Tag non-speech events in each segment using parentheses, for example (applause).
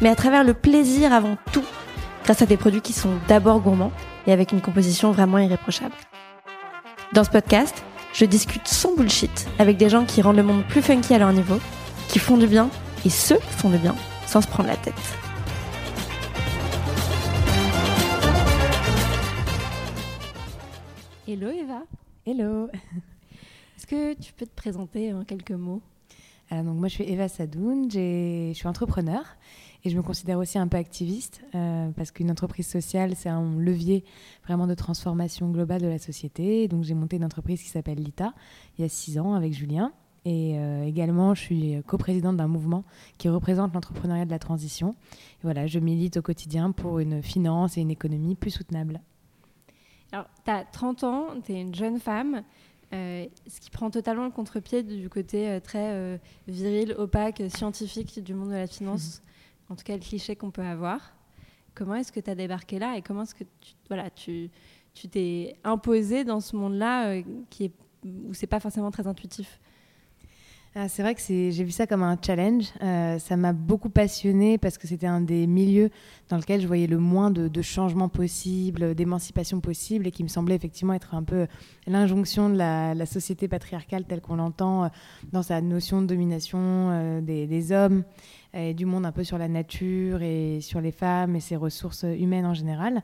mais à travers le plaisir avant tout, grâce à des produits qui sont d'abord gourmands et avec une composition vraiment irréprochable. Dans ce podcast, je discute sans bullshit avec des gens qui rendent le monde plus funky à leur niveau, qui font du bien et ceux qui font du bien sans se prendre la tête. Hello Eva. Hello. Est-ce que tu peux te présenter en quelques mots? Alors, donc, Moi, je suis Eva Sadoun, je suis entrepreneur et je me considère aussi un peu activiste euh, parce qu'une entreprise sociale, c'est un levier vraiment de transformation globale de la société. Donc, j'ai monté une entreprise qui s'appelle Lita il y a six ans avec Julien. Et euh, également, je suis coprésidente d'un mouvement qui représente l'entrepreneuriat de la transition. Et voilà, je milite au quotidien pour une finance et une économie plus soutenables. Alors, tu as 30 ans, tu es une jeune femme, euh, ce qui prend totalement le contre-pied du côté euh, très viril, opaque, scientifique du monde de la finance, en tout cas le cliché qu'on peut avoir. Comment est-ce que tu as débarqué là et comment est-ce que tu voilà, tu t'es imposé dans ce monde-là qui est, où c'est pas forcément très intuitif? Ah, c'est vrai que j'ai vu ça comme un challenge. Euh, ça m'a beaucoup passionné parce que c'était un des milieux dans lequel je voyais le moins de, de changements possibles, d'émancipation possible et qui me semblait effectivement être un peu l'injonction de la, société patriarcale telle qu'on l'entend euh, dans sa notion de domination euh, des, des, hommes et du monde un peu sur la nature et sur les femmes et ses ressources humaines en général.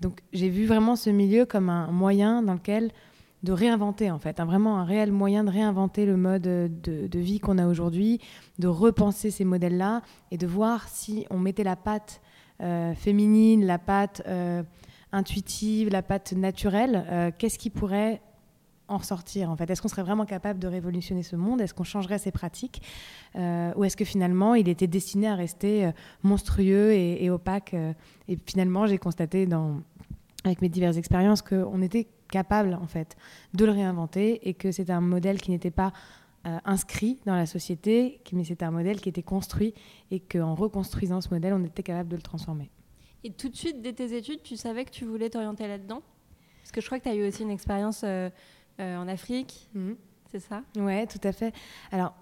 Donc j'ai vu vraiment ce milieu comme un moyen dans lequel de réinventer en fait, un, vraiment un réel moyen de réinventer le mode de, vie qu'on a aujourd'hui, de repenser ces modèles-là et de voir si on mettait la patte euh, féminine, la patte euh, intuitive, la patte naturelle, euh, qu'est-ce qui pourrait en ressortir en fait? Est-ce qu'on serait vraiment capable de révolutionner ce monde? Est-ce qu'on changerait ses pratiques? Ou est-ce que finalement il était destiné à rester monstrueux et, et opaque? Et finalement j'ai constaté dans, avec mes diverses expériences qu'on était capable en fait de le réinventer et que c'était un modèle qui n'était pas euh, inscrit dans la société, mais c'était un modèle qui était construit et qu'en reconstruisant ce modèle, on était capable de le transformer. Et tout de suite, dès tes études, tu savais que tu voulais t'orienter là-dedans? Parce que je crois que tu as eu aussi une expérience euh, euh, en Afrique, mhm. c'est ça? Ouais, tout à fait. Alors,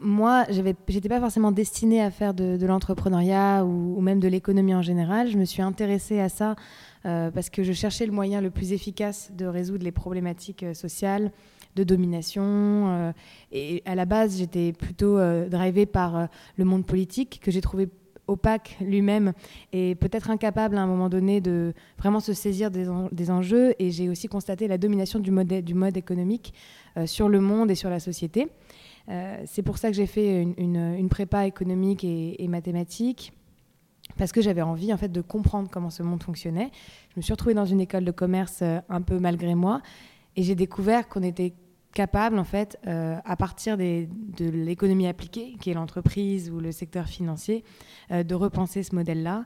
moi, je n'étais pas forcément destinée à faire de, l'entrepreneuriat ou, même de l'économie en général. Je me suis intéressée à ça euh, parce que je cherchais le moyen le plus efficace de résoudre les problématiques euh, sociales, de domination. Euh, et à la base, j'étais plutôt drivée par le monde politique que j'ai trouvé opaque lui-même et peut-être incapable à un moment donné de vraiment se saisir des, enjeux. Et j'ai aussi constaté la domination du mode, économique sur le monde et sur la société. c'est pour ça que j'ai fait une, prépa économique et, et mathématique parce que j'avais envie en fait de comprendre comment ce monde fonctionnait. Je me suis retrouvée dans une école de commerce euh, un peu malgré moi et j'ai découvert qu'on était capable en fait euh, à partir de l'économie appliquée qui est l'entreprise ou le secteur financier euh, de repenser ce modèle-là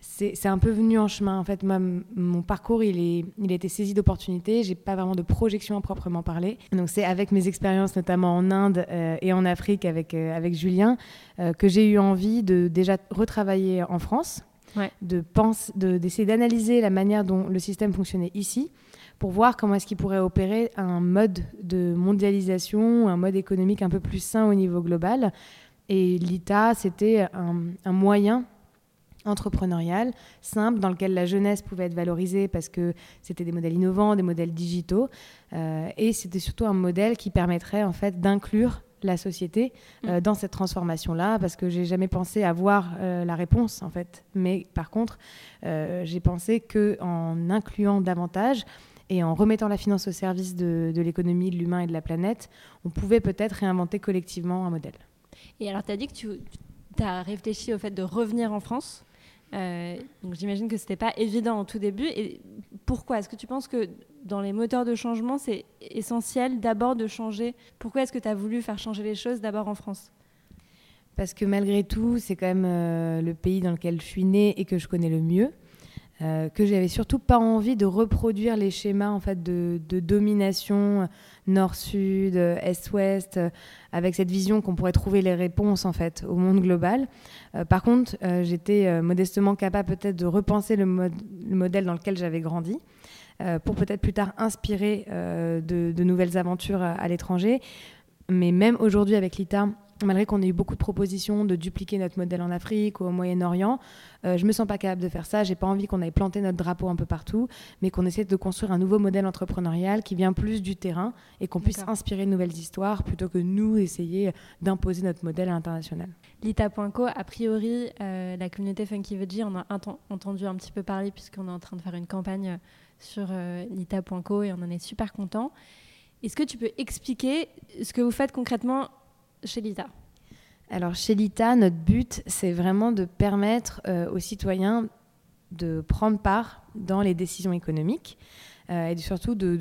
c'est un peu venu en chemin. En fait, mon parcours, il, est, il a été saisi d'opportunités. J'ai pas vraiment de projection à proprement parler. Donc, c'est avec mes expériences, notamment en Inde euh, et en Afrique avec, euh, avec Julien, euh, que j'ai eu envie de déjà retravailler en France, de d'essayer d'analyser la manière dont le système fonctionnait ici pour voir comment est-ce qu'il pourrait opérer un mode de mondialisation, un mode économique un peu plus sain au niveau global. Et l'ITA, c'était un, un moyen entrepreneurial, simple, dans lequel la jeunesse pouvait être valorisée parce que c'était des modèles innovants, des modèles digitaux, euh, et c'était surtout un modèle qui permettrait en fait d'inclure la société euh, mm. dans cette transformation-là, parce que j'ai jamais pensé avoir euh, la réponse en fait, mais par contre, j'ai pensé que en incluant davantage et en remettant la finance au service de, de l'économie, de l'humain et de la planète, on pouvait peut-être réinventer collectivement un modèle. Et alors, tu as dit que tu as réfléchi au fait de revenir en France? Euh, donc j'imagine que ce n'était pas évident au tout début. Et pourquoi? Est-ce que tu penses que dans les moteurs de changement, c'est essentiel d'abord de changer? Pourquoi est-ce que tu as voulu faire changer les choses d'abord en France? Parce que malgré tout, c'est quand même euh, le pays dans lequel je suis née et que je connais le mieux. Euh, que j'avais surtout pas envie de reproduire les schémas en fait de, domination nord-sud, est-ouest, avec cette vision qu'on pourrait trouver les réponses en fait au monde global. par contre, j'étais modestement capable peut-être de repenser le, le, modèle dans lequel j'avais grandi pour peut-être plus tard inspirer de, de, nouvelles aventures à, à l'étranger. Mais même aujourd'hui avec l'ITA, malgré qu'on ait eu beaucoup de propositions de dupliquer notre modèle en Afrique ou au Moyen-Orient, euh, je me sens pas capable de faire ça. J'ai pas envie qu'on aille planter notre drapeau un peu partout, mais qu'on essaie de construire un nouveau modèle entrepreneurial qui vient plus du terrain et qu'on puisse inspirer de nouvelles histoires plutôt que nous essayer d'imposer notre modèle à l'international. Lita.co, a priori, euh, la communauté Funky Veggie, on a entendu un petit peu parler puisqu'on est en train de faire une campagne sur euh, Lita.co et on en est super content. Est-ce que tu peux expliquer ce que vous faites concrètement chez l'ITA Alors chez l'ITA, notre but, c'est vraiment de permettre euh, aux citoyens de prendre part dans les décisions économiques. Euh, et surtout de,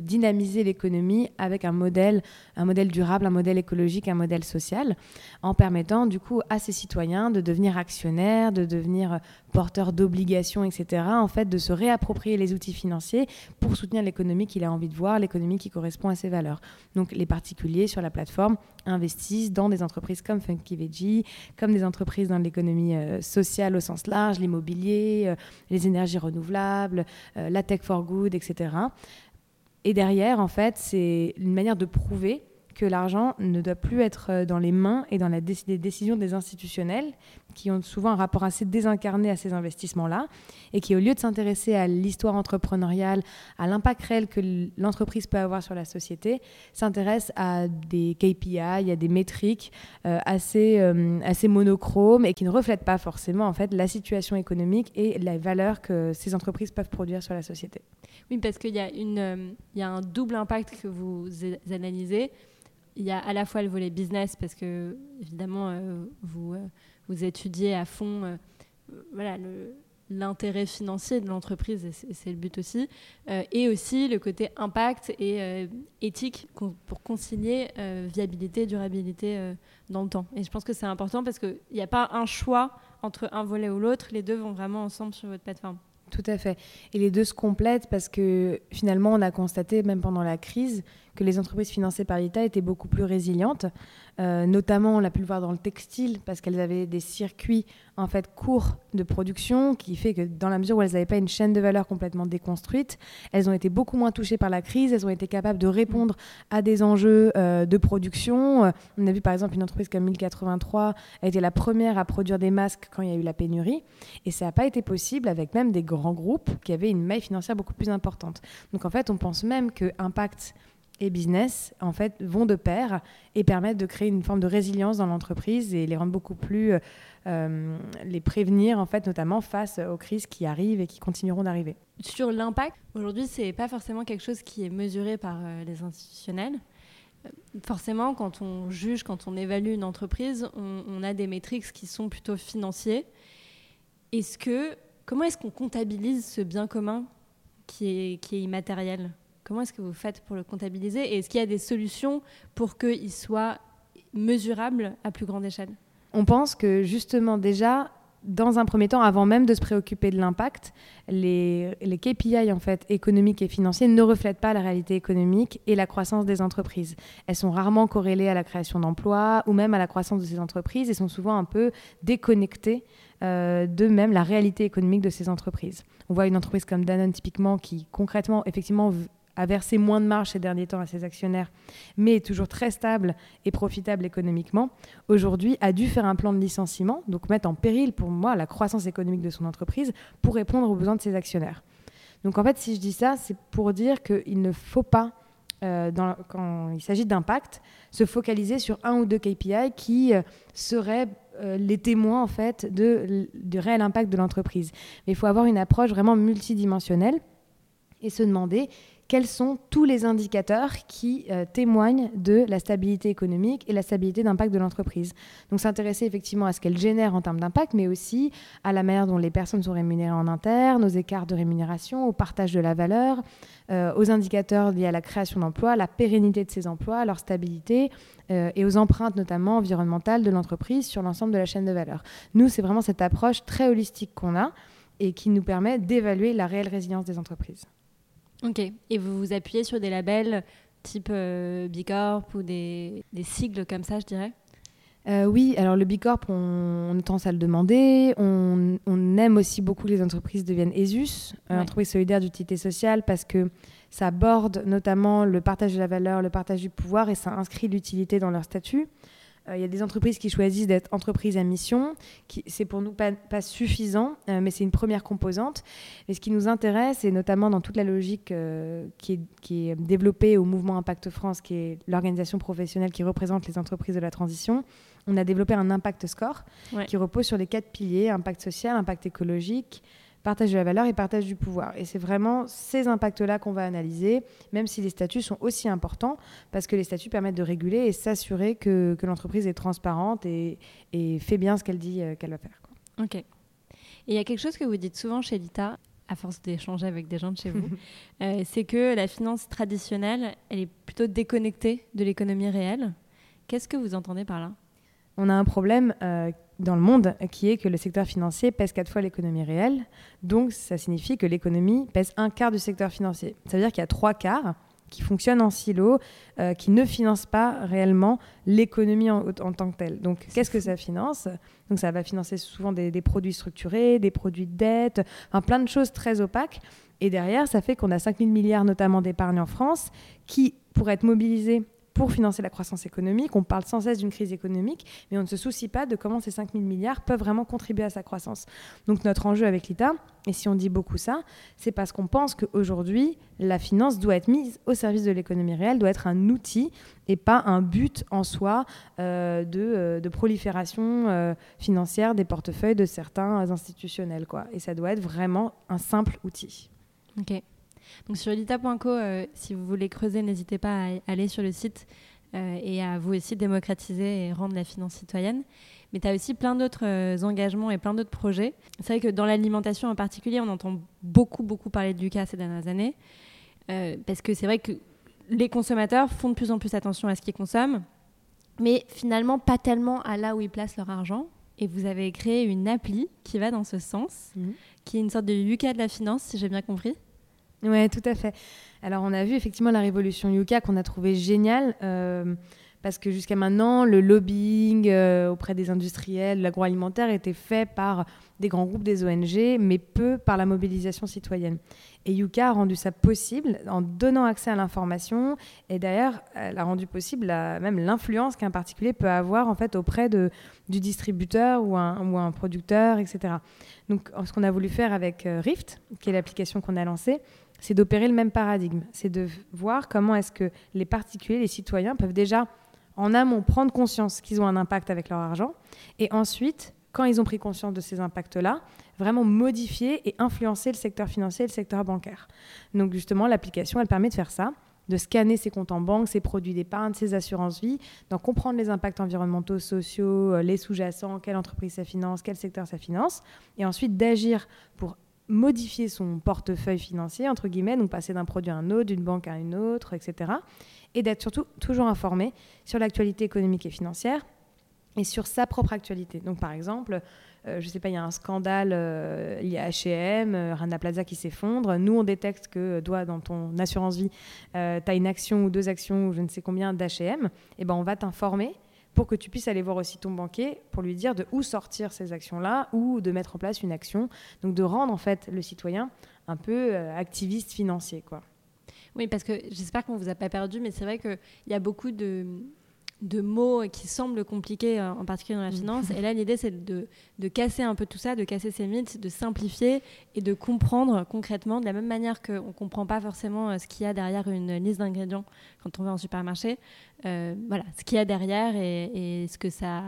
dynamiser l'économie avec un modèle, un modèle durable, un modèle écologique, un modèle social, en permettant du coup à ces citoyens de devenir actionnaires, de devenir porteurs d'obligations, etc. En fait, de se réapproprier les outils financiers pour soutenir l'économie qu'il a envie de voir, l'économie qui correspond à ses valeurs. Donc les particuliers sur la plateforme investissent dans des entreprises comme Funky Veggie, comme des entreprises dans l'économie euh, sociale au sens large, l'immobilier, euh, les énergies renouvelables, la tech for good, etc. Et derrière, en fait, c'est une manière de prouver que l'argent ne doit plus être euh, dans les mains et dans la les décisions des institutionnels, qui ont souvent un rapport assez désincarné à ces investissements-là, et qui, au lieu de s'intéresser à l'histoire entrepreneuriale, à l'impact réel que l'entreprise peut avoir sur la société, s'intéressent à des KPI, à des métriques euh, assez, euh, assez monochromes et qui ne reflètent pas forcément en fait, la situation économique et la valeur que ces entreprises peuvent produire sur la société. Oui, parce qu'il y, il y a un double impact que vous analysez il y a à la fois le volet business parce que évidemment euh, vous, euh, vous étudiez à fond euh, l'intérêt financier de l'entreprise et c'est le but aussi et aussi le côté impact et éthique pour concilier viabilité durabilité dans le temps. Et je pense que c'est important parce qu'il n'y a pas un choix entre un volet ou l'autre. Les deux vont vraiment ensemble sur votre plateforme. Tout à fait. Et les deux se complètent parce que finalement, on a constaté, même pendant la crise, que les entreprises financées par l'État étaient beaucoup plus résilientes. Euh, notamment, on l'a pu le voir dans le textile, parce qu'elles avaient des circuits en fait courts de production, qui fait que dans la mesure où elles n'avaient pas une chaîne de valeur complètement déconstruite, elles ont été beaucoup moins touchées par la crise. Elles ont été capables de répondre à des enjeux euh, de production. Euh, on a vu par exemple une entreprise comme 1083 a été la première à produire des masques quand il y a eu la pénurie, et ça n'a pas été possible avec même des grands groupes qui avaient une maille financière beaucoup plus importante. Donc en fait, on pense même que Impact et business, en fait, vont de pair et permettent de créer une forme de résilience dans l'entreprise et les rendre beaucoup plus, euh, les prévenir, en fait, notamment face aux crises qui arrivent et qui continueront d'arriver. Sur l'impact, aujourd'hui, c'est pas forcément quelque chose qui est mesuré par euh, les institutionnels. Euh, forcément, quand on juge, quand on évalue une entreprise, on, on a des métriques qui sont plutôt financiers. Est-ce que, comment est-ce qu'on comptabilise ce bien commun qui est, qui est immatériel? Comment est-ce que vous faites pour le comptabiliser Et est-ce qu'il y a des solutions pour qu'il soit mesurable à plus grande échelle? On pense que justement déjà, dans un premier temps, avant même de se préoccuper de l'impact, les, les, KPI en fait, économiques et financiers ne reflètent pas la réalité économique et la croissance des entreprises. Elles sont rarement corrélées à la création d'emplois ou même à la croissance de ces entreprises et sont souvent un peu déconnectées euh, de même la réalité économique de ces entreprises. On voit une entreprise comme Danone typiquement qui concrètement effectivement a versé moins de marge ces derniers temps à ses actionnaires, mais est toujours très stable et profitable économiquement, aujourd'hui a dû faire un plan de licenciement, donc mettre en péril pour moi la croissance économique de son entreprise pour répondre aux besoins de ses actionnaires. Donc en fait, si je dis ça, c'est pour dire qu'il ne faut pas, euh, quand il s'agit d'impact, se focaliser sur un ou deux KPI qui euh, seraient euh, les témoins en fait de, du réel impact de l'entreprise. Mais il faut avoir une approche vraiment multidimensionnelle et se demander quels sont tous les indicateurs qui euh, témoignent de la stabilité économique et la stabilité d'impact de l'entreprise. Donc s'intéresser effectivement à ce qu'elle génère en termes d'impact, mais aussi à la manière dont les personnes sont rémunérées en interne, aux écarts de rémunération, au partage de la valeur, euh, aux indicateurs liés à la création d'emplois, la pérennité de ces emplois, leur stabilité euh, et aux empreintes notamment environnementales de l'entreprise sur l'ensemble de la chaîne de valeur. Nous, c'est vraiment cette approche très holistique qu'on a et qui nous permet d'évaluer la réelle résilience des entreprises. Ok. Et vous vous appuyez sur des labels type euh, B Corp ou des, des, sigles comme ça, je dirais? Euh, oui, alors le B Corp, on, on, tendance à le demander. On, on, aime aussi beaucoup que les entreprises deviennent ESUS, euh, ouais. entreprise solidaire d'utilité sociale, parce que ça aborde notamment le partage de la valeur, le partage du pouvoir, et ça inscrit l'utilité dans leur statut. Euh, il y a des entreprises qui choisissent d'être entreprises à mission. C'est pour nous pas, pas suffisant, euh, mais c'est une première composante. Et ce qui nous intéresse, et notamment dans toute la logique euh, qui, est, qui, est, développée au mouvement Impact France, qui est l'organisation professionnelle qui représente les entreprises de la transition, on a développé un impact score ouais. qui repose sur les quatre piliers impact social, impact écologique, partage de la valeur et partage du pouvoir. Et c'est vraiment ces impacts-là qu'on va analyser, même si les statuts sont aussi importants, parce que les statuts permettent de réguler et s'assurer que, que l'entreprise est transparente et, et, fait bien ce qu'elle dit euh, qu'elle va faire. Quoi. Ok. Et il y a quelque chose que vous dites souvent chez l'ITA, à force d'échanger avec des gens de chez vous, (laughs) euh, c'est que la finance traditionnelle, elle est plutôt déconnectée de l'économie réelle. Qu'est-ce que vous entendez par là? On a un problème euh, dans le monde qui est que le secteur financier pèse quatre fois l'économie réelle. Donc, ça signifie que l'économie pèse un quart du secteur financier. Ça veut dire qu'il y a trois quarts qui fonctionnent en silo, euh, qui ne financent pas réellement l'économie en, tant que telle. Donc, qu'est-ce que ça finance? Donc, ça va financer souvent des, produits structurés, des produits de dette, enfin, plein de choses très opaques. Et derrière, ça fait qu'on a 5 000 milliards notamment d'épargne en France qui pourraient être mobilisés pour financer la croissance économique. On parle sans cesse d'une crise économique, mais on ne se soucie pas de comment ces 5 000 milliards peuvent vraiment contribuer à sa croissance. Donc notre enjeu avec l'État, et si on dit beaucoup ça, c'est parce qu'on pense qu'aujourd'hui, la finance doit être mise au service de l'économie réelle, doit être un outil et pas un but en soi euh, de, euh, de, prolifération euh, financière des portefeuilles de certains institutionnels. Quoi. Et ça doit être vraiment un simple outil. Ok. Donc sur elita.co, euh, si vous voulez creuser, n'hésitez pas à aller sur le site euh, et à vous aussi démocratiser et rendre la finance citoyenne. Mais tu as aussi plein d'autres euh, engagements et plein d'autres projets. C'est vrai que dans l'alimentation en particulier, on entend beaucoup, beaucoup parler de Lucas ces dernières années. Parce que c'est vrai que les consommateurs font de plus en plus attention à ce qu'ils consomment, mais finalement pas tellement à là où ils placent leur argent. Et vous avez créé une appli qui va dans ce sens, mmh. qui est une sorte de Yuka de la finance, si j'ai bien compris. Oui, tout à fait. Alors, on a vu effectivement la révolution Yuka qu'on a trouvé géniale. Euh, parce que jusqu'à maintenant, le lobbying euh, auprès des industriels, l'agroalimentaire était fait par des grands groupes, des ONG, mais peu par la mobilisation citoyenne. Et Yuka a rendu ça possible en donnant accès à l'information, et d'ailleurs, elle a rendu possible même l'influence qu'un particulier peut avoir en fait auprès de, du distributeur ou un, ou un producteur, etc. Donc, ce qu'on a voulu faire avec euh, Rift, qui est l'application qu'on a lancée, c'est d'opérer le même paradigme. C'est de voir comment est-ce que les particuliers, les citoyens peuvent déjà en amont prendre conscience qu'ils ont un impact avec leur argent et ensuite, quand ils ont pris conscience de ces impacts-là, vraiment modifier et influencer le secteur financier et le secteur bancaire. Donc justement, l'application, elle permet de faire ça de scanner ses comptes en banque, ses produits d'épargne, ses assurances-vie, d'en comprendre les impacts environnementaux, sociaux, euh, les sous-jacents, quelle entreprise ça finance, quel secteur ça finance, et ensuite d'agir pour modifier son portefeuille financier, entre guillemets, donc passer d'un produit à un autre, d'une banque à une autre, etc et d'être surtout toujours informé sur l'actualité économique et financière et sur sa propre actualité. Donc par exemple, euh, je ne sais pas, il y a un scandale euh, lié à H&M, euh, Rana Plaza qui s'effondre. Nous, on détecte que, toi, dans ton assurance vie, euh, tu as une action ou deux actions ou je ne sais combien d'H&M. Et ben, on va t'informer pour que tu puisses aller voir aussi ton banquier pour lui dire de où sortir ces actions-là ou de mettre en place une action. Donc de rendre en fait le citoyen un peu activiste financier, quoi. Oui, parce que j'espère qu'on ne vous a pas perdu, mais c'est vrai qu'il y a beaucoup de, de mots qui semblent compliqués, euh, en particulier dans la mm. finance. (laughs) Et là, l'idée, c'est de, de, casser un peu tout ça, de casser ces mythes, de simplifier et de comprendre concrètement, de la même manière qu'on ne comprend pas forcément euh, ce qu'il y a derrière une liste d'ingrédients quand on va en supermarché. Euh, voilà, ce qu'il y a derrière et, et, ce que ça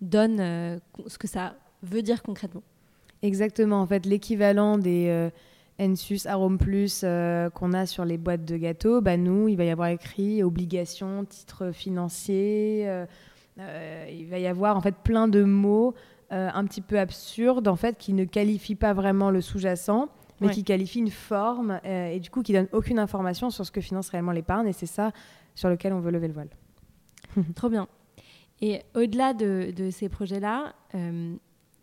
donne, ce que ça veut dire concrètement. Exactement. En fait, l'équivalent des Ensus, Arome Plus qu'on a sur les boîtes de gâteaux, bah nous, il va y avoir écrit obligation, titre financier. il va y avoir en fait plein de mots un petit peu absurdes en fait qui ne qualifient pas vraiment le sous-jacent mais qui qualifient une forme et du coup qui donnent aucune information sur ce que finance réellement l'épargne et c'est ça sur lequel on veut lever le voile. (laughs) Trop bien. Et au-delà de, ces projets-là, euh,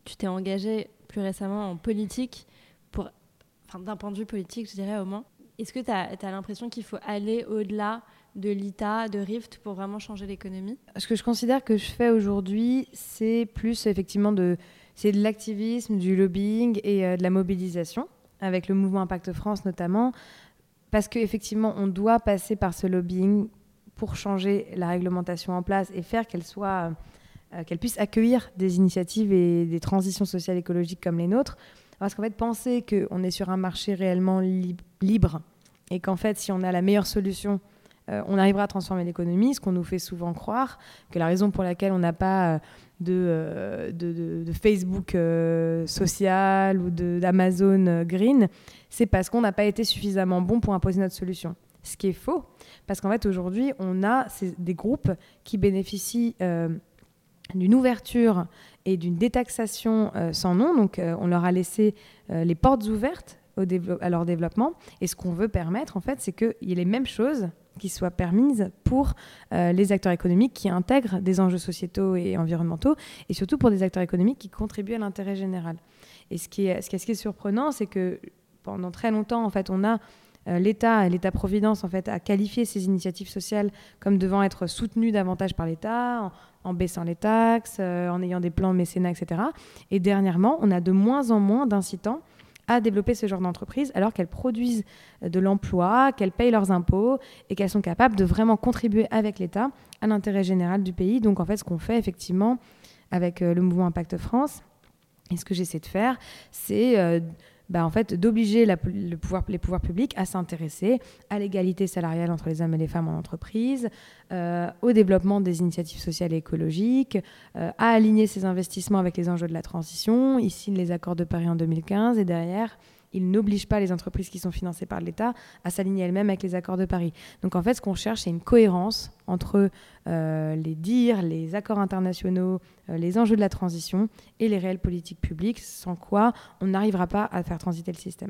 tu t'es engagé plus récemment en politique, pour, d'un point de vue politique, je dirais au moins. Est-ce que tu as, l'impression qu'il faut aller au-delà de l'ITA, de RIFT, pour vraiment changer l'économie? Ce que je considère que je fais aujourd'hui, c'est plus effectivement de, de l'activisme, du lobbying et euh, de la mobilisation, avec le mouvement Impact France notamment, parce qu'effectivement, on doit passer par ce lobbying pour changer la réglementation en place et faire qu'elle soit euh, qu'elle puisse accueillir des initiatives et des transitions sociales écologiques comme les nôtres. Parce qu'en fait, penser qu'on est sur un marché réellement libre et qu'en fait, si on a la meilleure solution, euh, on arrivera à transformer l'économie, ce qu'on nous fait souvent croire, que la raison pour laquelle on n'a pas euh, de, de, Facebook social ou d'Amazon green, c'est parce qu'on n'a pas été suffisamment bon pour imposer notre solution. Ce qui est faux, parce qu'en fait, aujourd'hui, on a des groupes qui bénéficient euh, d'une ouverture et d'une détaxation euh, sans nom. Donc, euh, on leur a laissé les portes ouvertes à leur développement. Et ce qu'on veut permettre, en fait, c'est qu'il y ait les mêmes choses qui soient permises pour les acteurs économiques qui intègrent des enjeux sociétaux et environnementaux, et surtout pour des acteurs économiques qui contribuent à l'intérêt général. Et ce qui est, ce qui est, ce qui est surprenant, c'est que pendant très longtemps, en fait, on a euh, l'État, l'État-providence, en fait, a qualifié ces initiatives sociales comme devant être soutenues davantage par l'État, en, baissant les taxes, euh, en ayant des plans de mécénat, etc. Et dernièrement, on a de moins en moins d'incitants à développer ce genre d'entreprise alors qu'elles produisent de l'emploi, qu'elles payent leurs impôts et qu'elles sont capables de vraiment contribuer avec l'État à l'intérêt général du pays. Donc en fait, ce qu'on fait effectivement avec euh, le mouvement Impact France, et ce que j'essaie de faire, c'est bah, en fait, d'obliger le pouvoir, les pouvoirs publics à s'intéresser à l'égalité salariale entre les hommes et les femmes en entreprise, euh, au développement des initiatives sociales et écologiques, euh, à aligner ses investissements avec les enjeux de la transition. Signent les accords de Paris en 2015 et derrière, il n'oblige pas les entreprises qui sont financées par l'État à s'aligner elles-mêmes avec les accords de Paris. Donc en fait, ce qu'on cherche, c'est une cohérence entre euh, les dires, les accords internationaux, euh, les enjeux de la transition et les réelles politiques publiques, sans quoi on n'arrivera pas à faire transiter le système.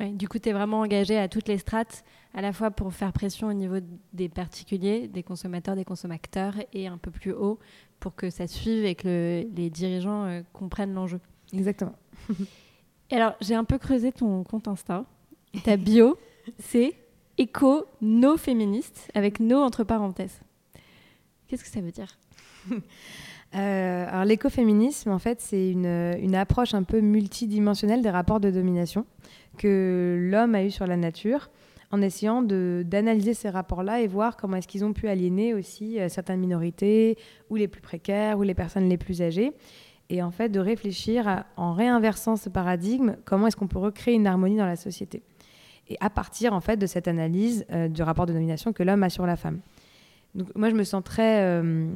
du coup, tu es vraiment engagé à toutes les strates, à la fois pour faire pression au niveau des particuliers, des consommateurs, des consommateurs, et un peu plus haut pour que ça suive et que les dirigeants euh, comprennent l'enjeu. Exactement. (laughs) alors, j'ai un peu creusé ton compte Insta. Ta bio, (laughs) c'est éco no féministe avec no entre parenthèses. Qu'est-ce que ça veut dire? (laughs) Euh, alors l'écoféminisme, en fait, c'est une, une, approche un peu multidimensionnelle des rapports de domination que l'homme a eu sur la nature, en essayant d'analyser ces rapports-là et voir comment est-ce qu'ils ont pu aliéner aussi euh, certaines minorités, ou les plus précaires, ou les personnes les plus âgées et en fait de réfléchir en réinversant ce paradigme, comment est-ce qu'on peut recréer une harmonie dans la société. Et à partir en fait de cette analyse euh, du rapport de domination que l'homme a sur la femme. Donc moi je me sens très, euh,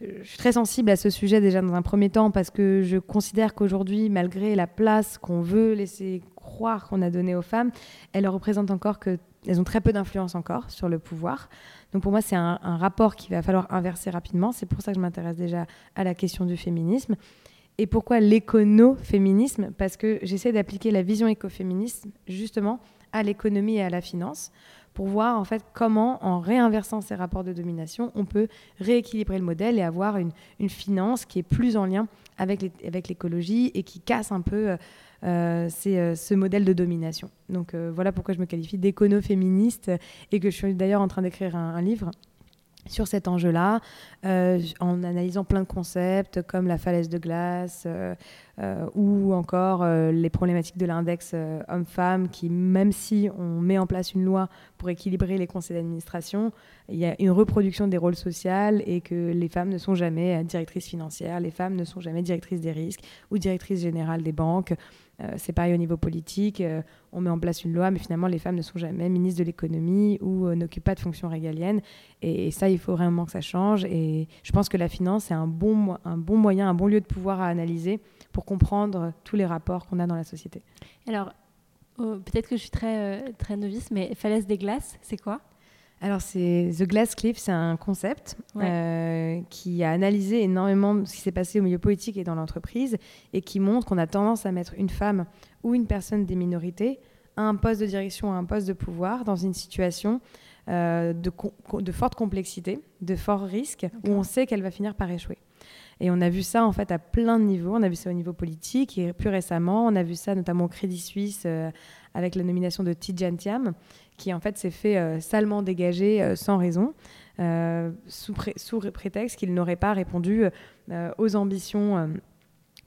je suis très sensible à ce sujet déjà dans un premier temps parce que je considère qu'aujourd'hui, malgré la place qu'on veut laisser croire qu'on a donnée aux femmes, elles représentent encore que elles ont très peu d'influence encore sur le pouvoir. Donc pour moi, c'est un, rapport qu'il va falloir inverser rapidement. C'est pour ça que je m'intéresse déjà à la question du féminisme. Et pourquoi l'écono-féminisme? Parce que j'essaie d'appliquer la vision écoféministe justement à l'économie et à la finance pour voir en fait comment, en réinversant ces rapports de domination, on peut rééquilibrer le modèle et avoir une, finance qui est plus en lien avec l'écologie et qui casse un peu euh, c'est euh, ce modèle de domination. Donc euh, voilà pourquoi je me qualifie d'écono-féministe et que je suis d'ailleurs en train d'écrire un, livre sur cet enjeu-là, en analysant plein de concepts comme la falaise de glace ou encore les problématiques de l'index homme-femme, qui même si on met en place une loi pour équilibrer les conseils d'administration, il y a une reproduction des rôles sociaux et que les femmes ne sont jamais directrices financières, les femmes ne sont jamais directrices des risques ou directrices générales des banques. Euh, c'est pareil au niveau politique. Euh, on met en place une loi, mais finalement, les femmes ne sont jamais ministres de l'économie ou euh, n'occupent pas de fonctions régaliennes. Et, ça, il faut vraiment que ça change. Et je pense que la finance, c'est un bon, un bon moyen, un bon lieu de pouvoir à analyser pour comprendre tous les rapports qu'on a dans la société. Alors, oh, Peut-être que je suis très, très novice, mais falaise des glaces, c'est quoi? Alors, c'est The Glass Cliff, c'est un concept qui a analysé énormément ce qui s'est passé au milieu politique et dans l'entreprise et qui montre qu'on a tendance à mettre une femme ou une personne des minorités à un poste de direction, à un poste de pouvoir dans une situation euh, de, de, forte complexité, de fort risque, où on sait qu'elle va finir par échouer. Et on a vu ça en fait à plein de niveaux. On a vu ça au niveau politique et plus récemment, on a vu ça notamment au Crédit Suisse euh, avec la nomination de Tidjane Thiam, qui en fait s'est fait euh, salement dégager sans raison, sous, prétexte qu'il n'aurait pas répondu aux ambitions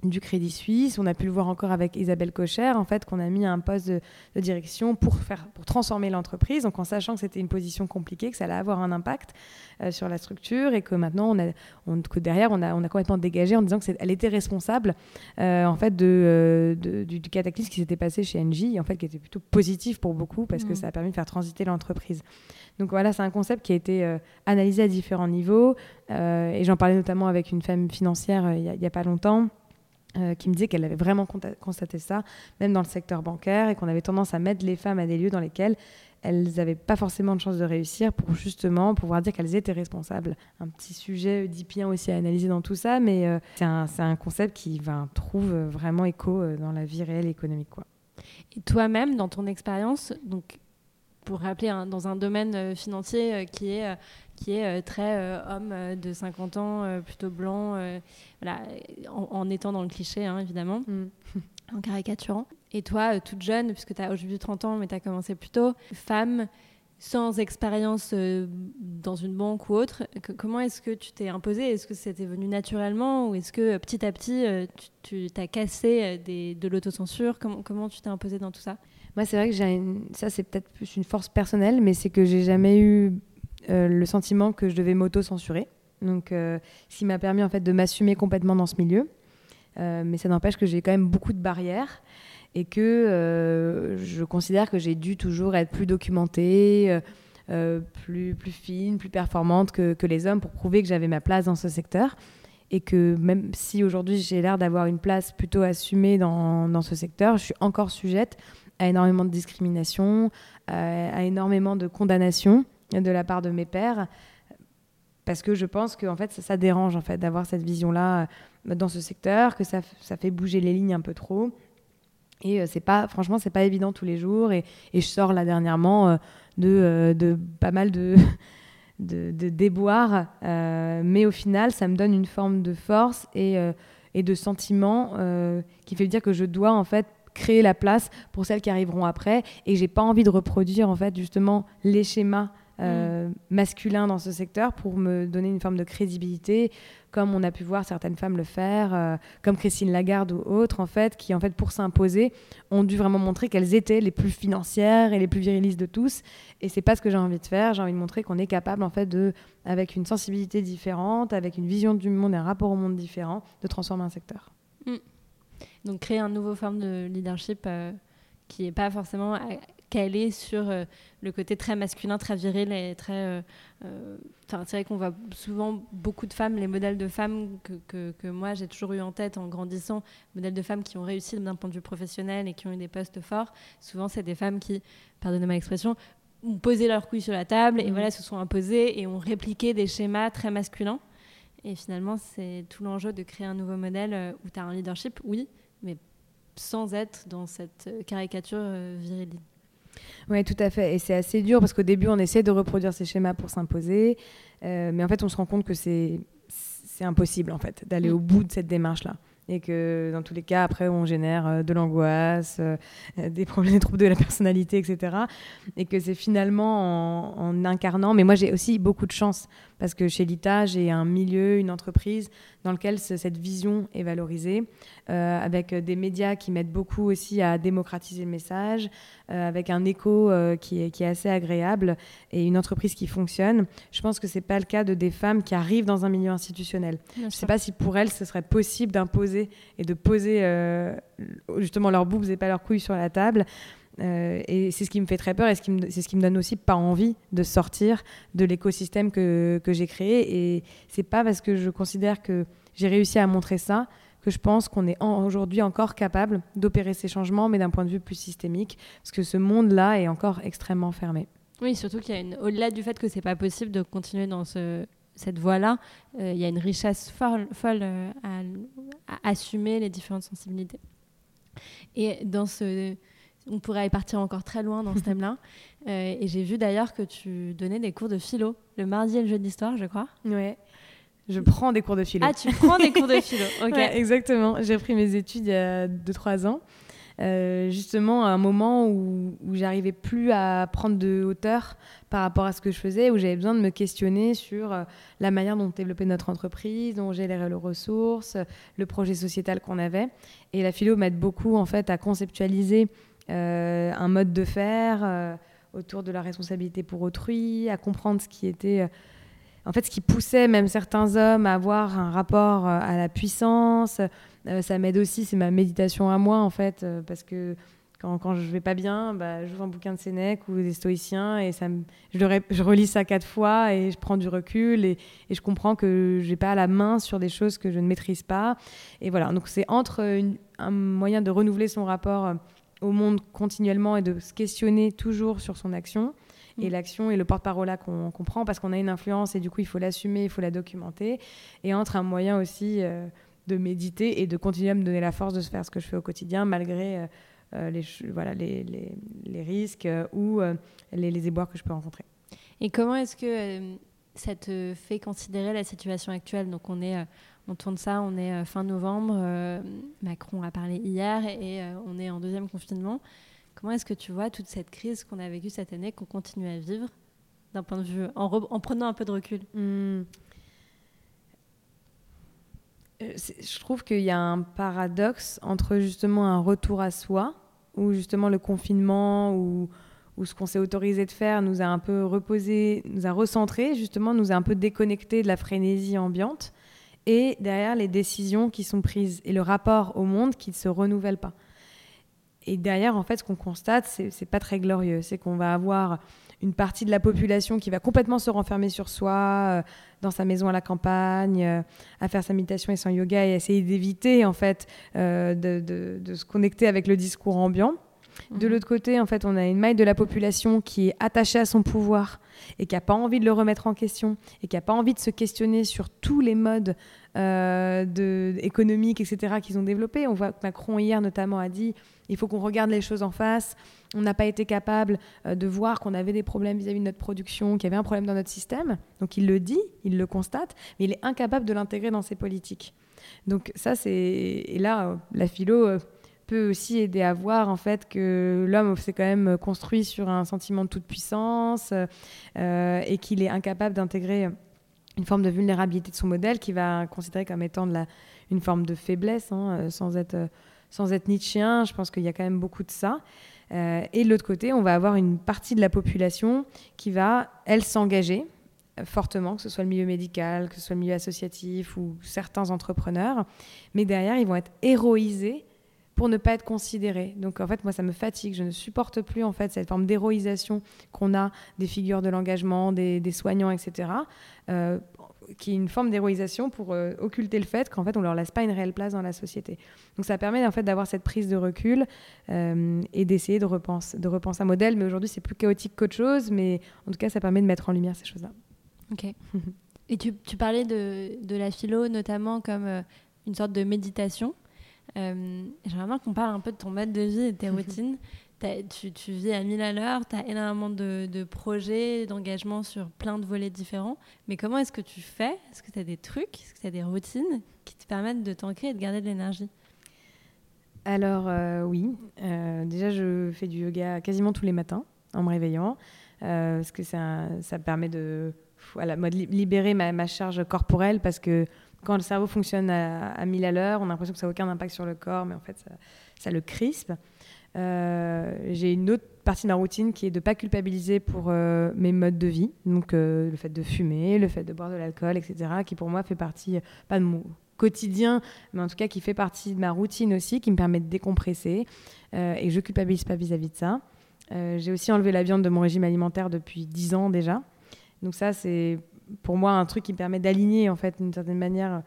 du Crédit Suisse. On a pu le voir encore avec Isabelle Cocher, en fait, qu'on a mis un poste de, direction pour, faire, pour transformer l'entreprise, donc en sachant que c'était une position compliquée, que ça allait avoir un impact euh, sur la structure et que maintenant, on a, on, que derrière, on a, on a complètement dégagé en disant qu'elle était responsable euh, en fait, de, du, cataclysme qui s'était passé chez Engie, en fait, qui était plutôt positif pour beaucoup parce que mmh. ça a permis de faire transiter l'entreprise. Donc voilà, c'est un concept qui a été euh, analysé à différents niveaux et j'en parlais notamment avec une femme financière il n'y a, a pas longtemps. Euh, qui me disait qu'elle avait vraiment constaté ça, même dans le secteur bancaire, et qu'on avait tendance à mettre les femmes à des lieux dans lesquels elles n'avaient pas forcément de chance de réussir pour justement pouvoir dire qu'elles étaient responsables. Un petit sujet oedipien aussi à analyser dans tout ça, mais euh, c'est un, concept qui ben, trouve vraiment écho euh, dans la vie réelle économique. Et toi-même, dans ton expérience, donc pour rappeler, dans un domaine financier qui est qui est euh, très euh, homme euh, de 50 ans, plutôt blanc, voilà, en, étant dans le cliché, hein, évidemment, mm. (laughs) en caricaturant. Et toi, toute jeune, puisque tu as aujourd'hui 30 ans, mais tu as commencé plus tôt, femme, sans expérience dans une banque ou autre, comment est-ce que tu t'es imposée? Est-ce que c'était venu naturellement ou est-ce que petit à petit, tu t'as cassé des, de l'autocensure? Comment, comment tu t'es imposée dans tout ça? Moi, c'est vrai que j'ai ça, c'est peut-être plus une force personnelle, mais c'est que j'ai jamais eu le sentiment que je devais m'auto-censurer. Donc, euh, ce qui m'a permis en fait de m'assumer complètement dans ce milieu. Euh, mais ça n'empêche que j'ai quand même beaucoup de barrières et que je considère que j'ai dû toujours être plus documentée, plus, fine, plus performante que, les hommes pour prouver que j'avais ma place dans ce secteur. Et que même si aujourd'hui j'ai l'air d'avoir une place plutôt assumée dans, dans, ce secteur, je suis encore sujette à énormément de discrimination, à énormément de condamnations de la part de mes pères parce que je pense que en fait ça, dérange en fait d'avoir cette vision là euh, dans ce secteur que ça, ça, fait bouger les lignes un peu trop. Et euh, c'est pas franchement c'est pas évident tous les jours. Et, je sors là dernièrement euh, de, de, pas mal de (laughs) de, déboires mais au final ça me donne une forme de force et, et de sentiment qui fait dire que je dois en fait créer la place pour celles qui arriveront après. Et j'ai pas envie de reproduire en fait justement les schémas euh, masculin dans ce secteur pour me donner une forme de crédibilité, comme on a pu voir certaines femmes le faire, euh, comme Christine Lagarde ou autres, en fait, qui, en fait, pour s'imposer, ont dû vraiment montrer qu'elles étaient les plus financières et les plus virilistes de tous. Et c'est pas ce que j'ai envie de faire. J'ai envie de montrer qu'on est capable, en fait, de, avec une sensibilité différente, avec une vision du monde et un rapport au monde différent, de transformer un secteur. Mm. Donc, créer une nouvelle forme de leadership euh, qui n'est pas forcément calé sur euh, le côté très masculin, très viril et très. Euh, euh, c'est vrai qu'on voit souvent beaucoup de femmes, les modèles de femmes que, que, moi j'ai toujours eu en tête en grandissant, modèles de femmes qui ont réussi d'un point de vue professionnel et qui ont eu des postes forts. Souvent, c'est des femmes qui, pardonnez ma expression, ont posé leurs couilles sur la table et mmh. voilà, se sont imposées et ont répliqué des schémas très masculins. Et finalement, c'est tout l'enjeu de créer un nouveau modèle où tu as un leadership, oui, mais sans être dans cette caricature virile. Oui, tout à fait. Et c'est assez dur parce qu'au début, on essaie de reproduire ces schémas pour s'imposer. Euh, mais en fait, on se rend compte que c'est impossible, en fait, d'aller mm. au bout de cette démarche-là et que dans tous les cas, après, on génère euh, de l'angoisse, euh, des problèmes, (laughs) des troubles de la personnalité, etc. Et que c'est finalement en, en, incarnant, mais moi j'ai aussi beaucoup de chance parce que chez Lita, j'ai un milieu, une entreprise dans lequel cette vision est valorisée, euh, avec des médias qui m'aident beaucoup aussi à démocratiser le message, avec un écho qui, est, qui, est, assez agréable et une entreprise qui fonctionne. Je pense que c'est pas le cas de des femmes qui arrivent dans un milieu institutionnel. je ne sais pas si pour elles, ce serait possible d'imposer et de poser euh, justement leurs boobs et pas leurs couilles sur la table. Euh, et c'est ce qui me fait très peur et c'est ce qui me donne aussi pas envie de sortir de l'écosystème que, que j'ai créé. Et c'est pas parce que je considère que j'ai réussi à montrer ça que je pense qu'on est aujourd'hui encore capable d'opérer ces changements, mais d'un point de vue plus systémique, parce que ce monde-là est encore extrêmement fermé. Oui, surtout qu'il y a une, au-delà du fait que c'est pas possible de continuer dans ce, cette voie-là, euh, il y a une richesse folle, euh, à, assumer les différentes sensibilités. Et dans ce, on pourrait y partir encore très loin dans ce (laughs) thème-là. Euh, et j'ai vu d'ailleurs que tu donnais des cours de philo le mardi et le jeudi d'histoire, je crois. Ouais. Je prends des cours de philo. Ah, tu prends des cours de (laughs) philo. Ok. exactement. J'ai pris mes études il y a 2-3 ans. Euh, justement, à un moment où, où j'arrivais plus à prendre de hauteur par rapport à ce que je faisais, où j'avais besoin de me questionner sur euh, la manière dont développer notre entreprise, dont gérer les ressources, le projet sociétal qu'on avait. Et la philo m'aide beaucoup en fait à conceptualiser un mode de faire autour de la responsabilité pour autrui, à comprendre ce qui était en fait, ce qui poussait même certains hommes à avoir un rapport à la puissance, euh, ça m'aide aussi, c'est ma méditation à moi, en fait, euh, parce que quand, quand, je vais pas bien, bah, j'ouvre un bouquin de Sénèque ou des stoïciens et je, relis ça quatre fois et je prends du recul et, je comprends que j'ai pas la main sur des choses que je ne maîtrise pas. Et voilà, donc c'est entre un moyen de renouveler son rapport euh, au monde continuellement et de se questionner toujours sur son action et mmh. l'action et le porte-parole là qu'on comprend parce qu'on a une influence et du coup il faut l'assumer, il faut la documenter et entre un moyen aussi de méditer et de continuer à me donner la force de faire ce que je fais au quotidien malgré euh, euh, les, voilà, les, les, les risques euh, ou les, les, éboires que je peux rencontrer. Et comment est-ce que ça te fait considérer la situation actuelle? Donc on est, on tourne ça, on est fin novembre, Macron a parlé hier et, on est en deuxième confinement. Comment est-ce que tu vois toute cette crise qu'on a vécue cette année, qu'on continue à vivre d'un point de vue en, en, prenant un peu de recul? Euh, je trouve qu'il y a un paradoxe entre justement un retour à soi, où justement le confinement ou, ce qu'on s'est autorisé de faire nous a un peu reposé, nous a recentré, justement, nous a un peu déconnecté de la frénésie ambiante, et derrière les décisions qui sont prises et le rapport au monde qui ne se renouvelle pas. Et derrière, en fait, ce qu'on constate, c'est pas très glorieux. C'est qu'on va avoir une partie de la population qui va complètement se renfermer sur soi, euh, dans sa maison à la campagne, euh, à faire sa méditation et son yoga et essayer d'éviter en fait euh, de, de, se connecter avec le discours ambiant. De l'autre côté, en fait, on a une maille de la population qui est attachée à son pouvoir et qui n'a pas envie de le remettre en question et qui n'a pas envie de se questionner sur tous les modes euh, économiques, etc., qu'ils ont développés. On voit que Macron, hier notamment, a dit il faut qu'on regarde les choses en face. On n'a pas été capable euh, de voir qu'on avait des problèmes vis-à-vis de notre production, qu'il y avait un problème dans notre système. Donc il le dit, il le constate, mais il est incapable de l'intégrer dans ses politiques. Donc ça, c'est... Et là, euh, la philo peut aussi aider à voir en fait que l'homme s'est quand même construit sur un sentiment de toute puissance euh, et qu'il est incapable d'intégrer une forme de vulnérabilité de son modèle qui va considérer comme étant une forme de faiblesse hein, euh, sans être sans être nietzschéen je pense qu'il y a quand même beaucoup de ça. Euh, et de l'autre côté on va avoir une partie de la population qui va elle s'engager fortement, que ce soit le milieu médical, que ce soit le milieu associatif ou certains entrepreneurs, mais derrière, ils vont être héroïsés pour ne pas être considéré. Donc en fait, moi, ça me fatigue. Je ne supporte plus en fait cette forme d'héroïsation qu'on a des figures de l'engagement, des, soignants, etc. Euh, qui est une forme d'héroïsation pour euh, occulter le fait qu'en fait on leur laisse pas une réelle place dans la société. Donc ça permet en fait d'avoir cette prise de recul euh, et d'essayer de repenser, de repenser un modèle. Mais aujourd'hui c'est plus chaotique qu'autre chose, mais en tout cas ça permet de mettre en lumière ces choses-là. Ok. (laughs) et tu, tu parlais de, de, la philo notamment comme une sorte de méditation. Euh, J'aimerais qu'on parle un peu de ton mode de vie et de tes routines. Tu, tu, vis à 1000 à l'heure, tu as énormément de, de projets, d'engagements sur plein de volets différents. Mais comment est-ce que tu fais? Est-ce que tu as des trucs? Est-ce que tu as des routines qui te permettent de t'ancrer et de garder de l'énergie? Alors euh, oui, euh, déjà je fais du yoga quasiment tous les matins en me réveillant, euh, parce que ça, ça permet de voilà, libérer ma, ma, charge corporelle, parce que quand le cerveau fonctionne à, à 1000 à l'heure, on a l'impression que ça n'a aucun impact sur le corps, mais en fait, ça, le crispe. Euh, j'ai une autre partie de ma routine qui est de ne pas culpabiliser pour euh, mes modes de vie, donc euh, le fait de fumer, le fait de boire de l'alcool, etc., qui pour moi fait partie, pas de mon quotidien, mais en tout cas qui fait partie de ma routine aussi, qui me permet de décompresser, et je culpabilise pas vis-à-vis -vis de ça. j'ai aussi enlevé la viande de mon régime alimentaire depuis 10 ans déjà. Donc ça, c'est pour moi un truc qui me permet d'aligner en fait d'une certaine manière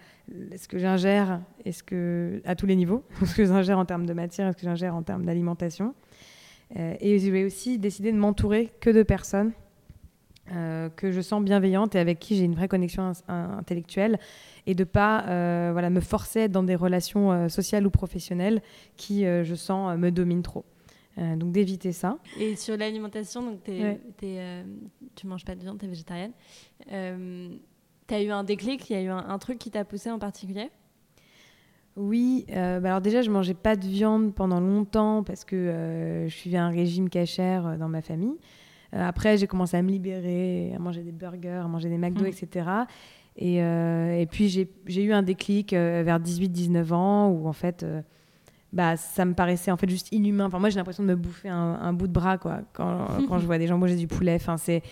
ce que j'ingère et ce que à tous les niveaux, (laughs) ce que j'ingère en termes de matière, et ce que j'ingère en termes d'alimentation. Euh, et je vais aussi décider de m'entourer que de personnes euh, que je sens bienveillantes et avec qui j'ai une vraie connexion intellectuelle et de pas euh, voilà me forcer dans des relations sociales ou professionnelles qui je sens me dominent trop. Donc d'éviter ça. Et sur l'alimentation, donc tu manges pas de viande, tu es végétarienne. tu as eu un déclic, il y a eu un truc qui t'a poussé en particulier? Oui, euh, bah alors déjà, je mangeais pas de viande pendant longtemps parce que euh, je suivais un régime cachère euh, dans ma famille. après, j'ai commencé à me libérer, à manger des burgers, à manger des McDo, mmh. etc. Et, et puis, j'ai eu un déclic vers 18-19 ans où, en fait, bah, ça me paraissait en fait juste inhumain. Enfin, moi, j'ai l'impression de me bouffer un, bout de bras quoi, quand, (laughs) quand je vois des gens manger du poulet. Enfin, c'est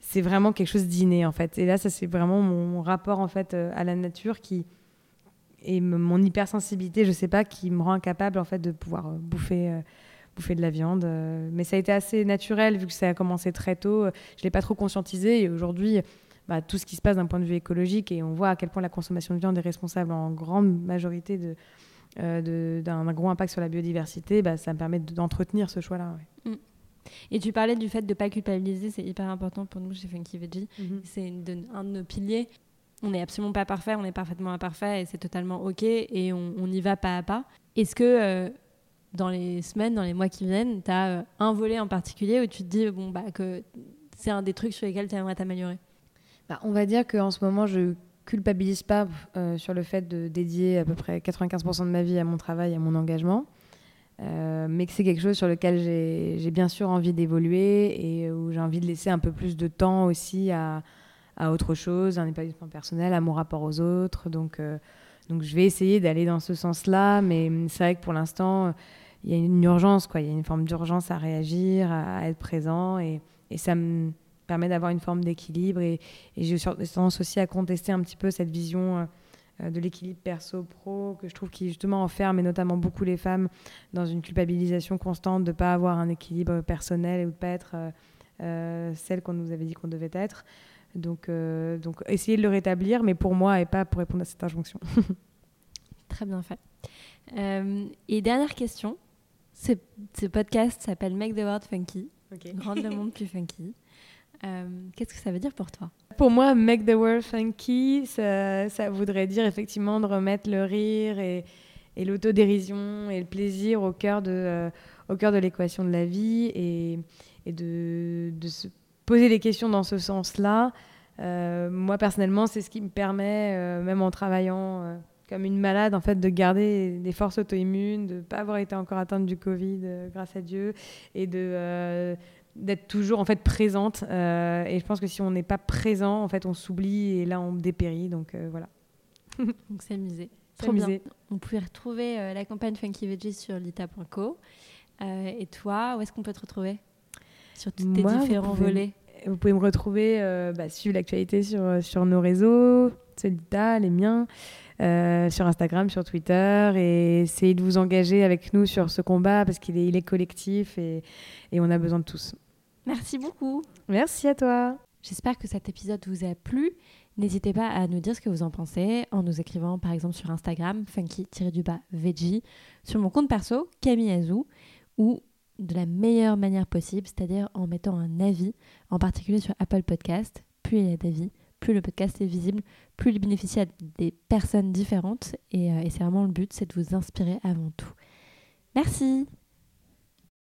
c'est vraiment quelque chose d'inné, en fait. Et là, ça, c'est vraiment mon rapport, en fait, à la nature qui et mon hypersensibilité, je sais pas, qui me rend incapable en fait de pouvoir euh, bouffer, euh, bouffer de la viande. Euh. mais ça a été assez naturel vu que ça a commencé très tôt. Je l'ai pas trop conscientisé et aujourd'hui, bah, tout ce qui se passe d'un point de vue écologique et on voit à quel point la consommation de viande est responsable en grande majorité de d'un gros impact sur la biodiversité, bah, ça me permet d'entretenir ce choix-là. Mm. Et tu parlais du fait de ne pas culpabiliser, c'est hyper important pour nous chez Funky Veggie. Mm-hmm. C'est un de nos piliers on n'est absolument pas parfait, on est parfaitement imparfait et c'est totalement ok et on, y va pas à pas. Est-ce que euh, dans les semaines, dans les mois qui viennent, tu as euh, un volet en particulier où tu te dis bon, bah, que c'est un des trucs sur lesquels tu aimerais t'améliorer? Bah, On va dire qu'en ce moment, je culpabilise pas euh, sur le fait de dédier à peu près 95% de ma vie à mon travail, à mon engagement. mais que c'est quelque chose sur lequel j'ai bien sûr envie d'évoluer et où j'ai envie de laisser un peu plus de temps aussi à, à autre chose, un épanouissement personnel, à mon rapport aux autres. Donc, euh, donc je vais essayer d'aller dans ce sens-là, mais c'est vrai que pour l'instant, il y a une urgence, quoi. Il y a une forme d'urgence à réagir, à, être présent, et, et, ça me permet d'avoir une forme d'équilibre. Et, et j'ai tendance aussi à contester un petit peu cette vision euh, de l'équilibre perso-pro que je trouve qui justement enferme et notamment beaucoup les femmes dans une culpabilisation constante de ne pas avoir un équilibre personnel ou de ne pas être euh, celle qu'on nous avait dit qu'on devait être. Donc, euh, donc essayer de le rétablir, mais pour moi et pas pour répondre à cette injonction. (laughs) Très bien fait. Euh, et dernière question. Ce, ce podcast s'appelle Make the World Funky. Rendre le monde plus funky. (laughs) Euh, qu'est-ce que ça veut dire pour toi? Pour moi, Make the World Funky, ça, voudrait dire effectivement de remettre le rire et, l'autodérision et le plaisir au cœur de, au cœur de l'équation de la vie et, de, se poser des questions dans ce sens-là, euh, moi personnellement, c'est ce qui me permet, euh, même en travaillant euh, comme une malade, en fait, de garder des forces auto-immunes, de ne pas avoir été encore atteinte du Covid, grâce à Dieu, et de d'être toujours en fait présente. et je pense que si on n'est pas présent, en fait, on s'oublie et là, on dépérit. Donc voilà. (laughs) donc s'amuser. Trop bien. On pouvait retrouver la campagne Funky Veggie sur lita.co. et toi, où est-ce qu'on peut te retrouver? Sur tous tes différents volets Vous pouvez me retrouver, euh, bah, suivre l'actualité sur, euh, sur nos réseaux, Solita, les miens, euh, sur Instagram, sur Twitter, et essayer de vous engager avec nous sur ce combat parce qu'il est, il est collectif et, et on a besoin de tous. Merci beaucoup. Merci à toi. J'espère que cet épisode vous a plu. N'hésitez pas à nous dire ce que vous en pensez en nous écrivant par exemple sur Instagram, funky-veggie, sur mon compte perso, Camille Azou, ou de la meilleure manière possible, c'est-à-dire en mettant un avis, en particulier sur Apple Podcast. Plus il y a d'avis, plus le podcast est visible, plus il bénéficie à des personnes différentes. Et, euh, et c'est vraiment le but, c'est de vous inspirer avant tout. Merci